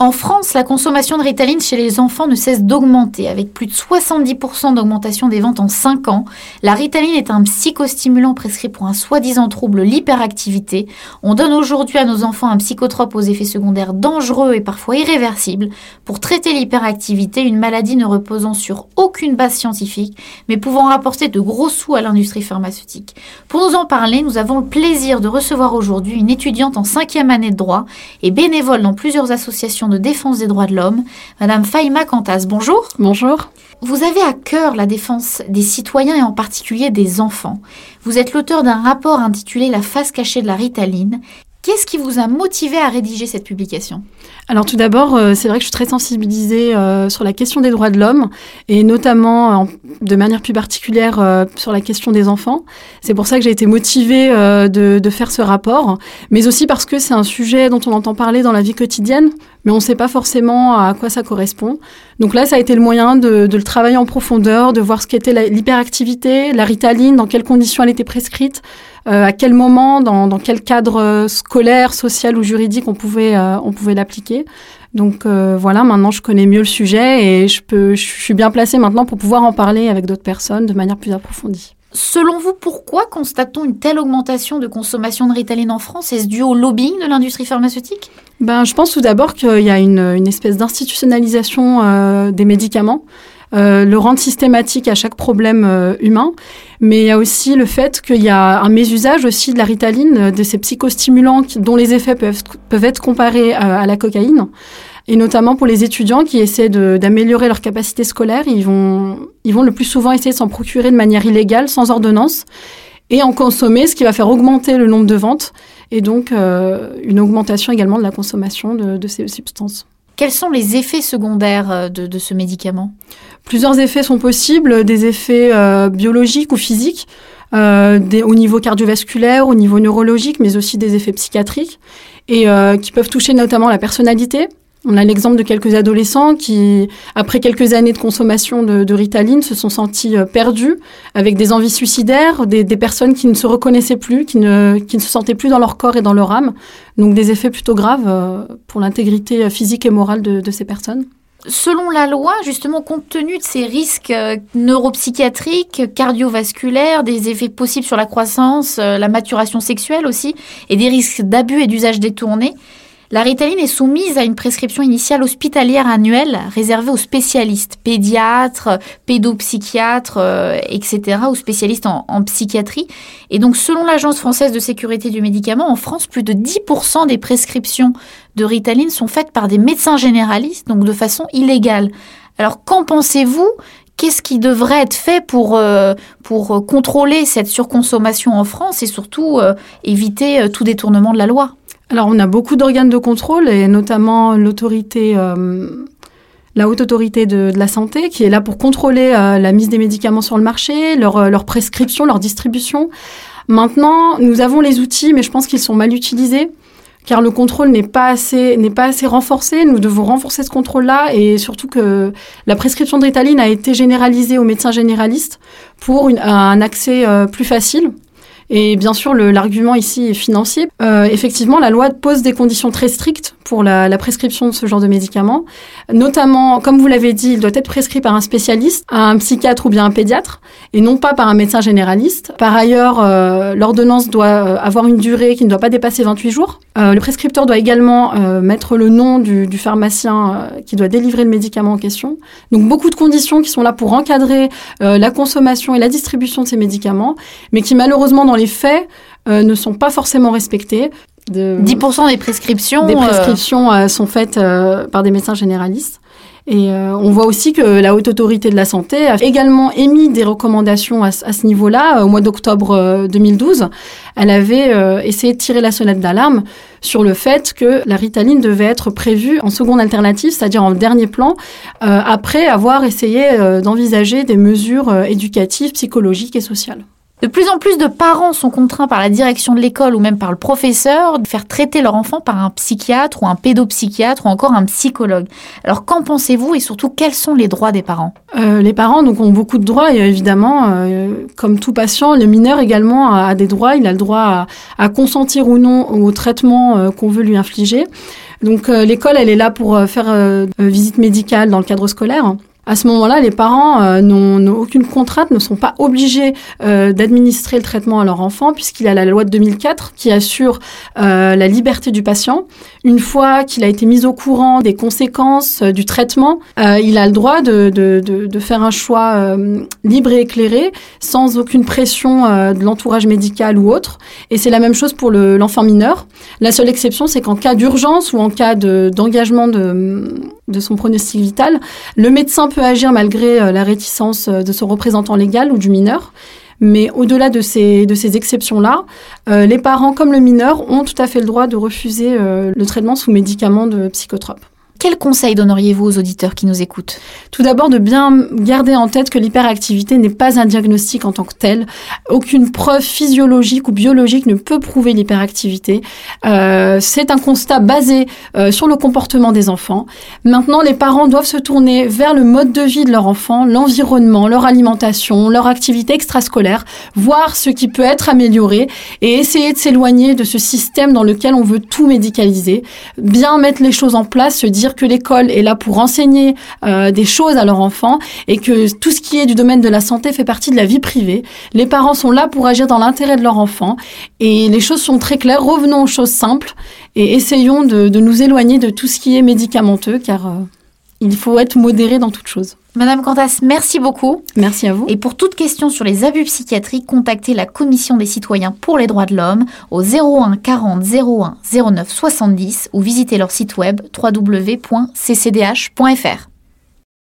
En France, la consommation de Ritaline chez les enfants ne cesse d'augmenter, avec plus de 70% d'augmentation des ventes en 5 ans. La Ritaline est un psychostimulant prescrit pour un soi-disant trouble, l'hyperactivité. On donne aujourd'hui à nos enfants un psychotrope aux effets secondaires dangereux et parfois irréversibles pour traiter l'hyperactivité, une maladie ne reposant sur aucune base scientifique, mais pouvant rapporter de gros sous à l'industrie pharmaceutique. Pour nous en parler, nous avons le plaisir de recevoir aujourd'hui une étudiante en cinquième année de droit et bénévole dans plusieurs associations de défense des droits de l'homme, Madame Faïma Cantas. Bonjour. Bonjour. Vous avez à cœur la défense des citoyens et en particulier des enfants. Vous êtes l'auteur d'un rapport intitulé La face cachée de la ritaline. Qu'est-ce qui vous a motivé à rédiger cette publication? Alors tout d'abord, euh, c'est vrai que je suis très sensibilisée euh, sur la question des droits de l'homme et notamment de manière plus particulière euh, sur la question des enfants. C'est pour ça que j'ai été motivée de, de, faire ce rapport, mais aussi parce que c'est un sujet dont on entend parler dans la vie quotidienne, mais on ne sait pas forcément à quoi ça correspond. Donc là, ça a été le moyen de, de le travailler en profondeur, de voir ce qu'était l'hyperactivité, la ritaline, dans quelles conditions elle était prescrite, à quel moment, dans, dans, quel cadre scolaire, social ou juridique on pouvait, on pouvait l'appliquer. Donc euh, voilà, maintenant je connais mieux le sujet et je, peux, je suis bien placée maintenant pour pouvoir en parler avec d'autres personnes de manière plus approfondie. Selon vous, pourquoi constate-t-on une telle augmentation de consommation de Ritaline en France? Est-ce dû au lobbying de l'industrie pharmaceutique? Ben, Je pense tout d'abord qu'il y a une, une espèce d'institutionnalisation euh, des médicaments. Euh, le rendre systématique à chaque problème euh, humain. Mais il y a aussi le fait qu'il y a un mésusage aussi de la ritaline, euh, de ces psychostimulants dont les effets peuvent, peuvent être comparés à, la cocaïne. Et notamment pour les étudiants qui essaient d'améliorer leur capacité scolaire, ils vont, ils vont le plus souvent essayer de s'en procurer de manière illégale, sans ordonnance, et en consommer, ce qui va faire augmenter le nombre de ventes, et donc une augmentation également de la consommation de, ces substances. Quels sont les effets secondaires de ce médicament? Plusieurs effets sont possibles, des effets euh, biologiques ou physiques, euh, des, au niveau cardiovasculaire, au niveau neurologique, mais aussi des effets psychiatriques, et euh, qui peuvent toucher notamment la personnalité. On a l'exemple de quelques adolescents qui, après quelques années de consommation de, de Ritaline, se sont sentis perdus, avec des envies suicidaires, des, des, personnes qui ne se reconnaissaient plus, qui ne, qui ne se sentaient plus dans leur corps et dans leur âme. Donc des effets plutôt graves pour l'intégrité physique et morale de, de ces personnes. Selon la loi, justement, compte tenu de ces risques euh, neuropsychiatriques, cardiovasculaires, des effets possibles sur la croissance, euh, la maturation sexuelle aussi, et des risques d'abus et d'usage détourné, la ritaline est soumise à une prescription initiale hospitalière annuelle réservée aux spécialistes, pédiatres, pédopsychiatres, euh, etc., aux spécialistes en, psychiatrie. Et donc, selon l'Agence française de sécurité du médicament, en France, plus de 10% des prescriptions de ritaline sont faites par des médecins généralistes, donc de façon illégale. Alors, qu'en pensez-vous? Qu'est-ce qui devrait être fait pour, euh, pour contrôler cette surconsommation en France et surtout euh, éviter tout détournement de la loi? Alors, on a beaucoup d'organes de contrôle et notamment l'autorité, euh, la haute autorité de, la santé qui est là pour contrôler euh, la mise des médicaments sur le marché, leur, euh, leur prescription, leur distribution. Maintenant, nous avons les outils, mais je pense qu'ils sont mal utilisés car le contrôle n'est pas assez n'est pas assez renforcé. Nous devons renforcer ce contrôle-là et surtout que la prescription de a été généralisée aux médecins généralistes pour un accès plus facile et bien sûr, l'argument ici est financier. Euh, effectivement, la loi pose des conditions très strictes pour la, prescription de ce genre de médicaments. Notamment, comme vous l'avez dit, il doit être prescrit par un spécialiste, un psychiatre ou bien un pédiatre, et non pas par un médecin généraliste. Par ailleurs, euh, l'ordonnance doit euh, avoir une durée qui ne doit pas dépasser 28 jours. Le prescripteur doit également mettre le nom du, du pharmacien qui doit délivrer le médicament en question. Donc beaucoup de conditions qui sont là pour encadrer la consommation et la distribution de ces médicaments, mais qui malheureusement dans les faits, euh, ne sont pas forcément respectées. De, 10% des prescriptions Des euh, prescriptions euh, sont faites par des médecins généralistes. Et on voit aussi que la Haute Autorité de la Santé a également émis des recommandations à, ce niveau-là. Au mois d'octobre 2012, elle avait essayé de tirer la sonnette d'alarme sur le fait que la ritaline devait être prévue en seconde alternative, c'est-à-dire en dernier plan, après avoir essayé d'envisager des mesures éducatives, psychologiques et sociales. De plus en plus de parents sont contraints par la direction de l'école ou même par le professeur de faire traiter leur enfant par un psychiatre ou un pédopsychiatre ou encore un psychologue. Alors qu'en pensez-vous et surtout quels sont les droits des parents? Euh, Les parents donc ont beaucoup de droits et évidemment, euh, comme tout patient, le mineur également a, des droits. Il a le droit à, consentir ou non au traitement euh, qu'on veut lui infliger. Donc l'école, elle est là pour faire visite médicale dans le cadre scolaire à ce moment-là, les parents euh, n'ont aucune contrainte, ne sont pas obligés euh, d'administrer le traitement à leur enfant, puisqu'il y a la loi de 2004 qui assure euh, la liberté du patient. Une fois qu'il a été mis au courant des conséquences du traitement, il a le droit de, de, de, de faire un choix libre et éclairé, sans aucune pression de l'entourage médical ou autre. Et c'est la même chose pour l'enfant mineur. La seule exception, c'est qu'en cas d'urgence ou en cas d'engagement de, de son pronostic vital, le médecin peut agir malgré euh, la réticence euh, de son représentant légal ou du mineur. Mais au-delà de ces, de ces exceptions-là, euh, les parents comme le mineur ont tout à fait le droit de refuser le traitement sous médicaments de psychotropes. Quels conseils donneriez-vous aux auditeurs qui nous écoutent? Tout d'abord, de bien garder en tête que l'hyperactivité n'est pas un diagnostic en tant que tel. Aucune preuve physiologique ou biologique ne peut prouver l'hyperactivité. Euh, c'est un constat basé euh, sur le comportement des enfants. Maintenant, les parents doivent se tourner vers le mode de vie de leur enfant, l'environnement, leur alimentation, leur activité extrascolaire, voir ce qui peut être amélioré et essayer de s'éloigner de ce système dans lequel on veut tout médicaliser. Bien mettre les choses en place, se dire que l'école est là pour enseigner euh, des choses à leurs enfants et que tout ce qui est du domaine de la santé fait partie de la vie privée. Les parents sont là pour agir dans l'intérêt de leur enfant et les choses sont très claires. Revenons aux choses simples et essayons de, nous éloigner de tout ce qui est médicamenteux car euh, il faut être modéré dans toute chose. Madame Cantas, merci beaucoup. Merci à vous. Et pour toute question sur les abus psychiatriques, contactez la Commission des citoyens pour les droits de l'homme au 01 40 01 09 70 ou visitez leur site web www.ccdh.fr.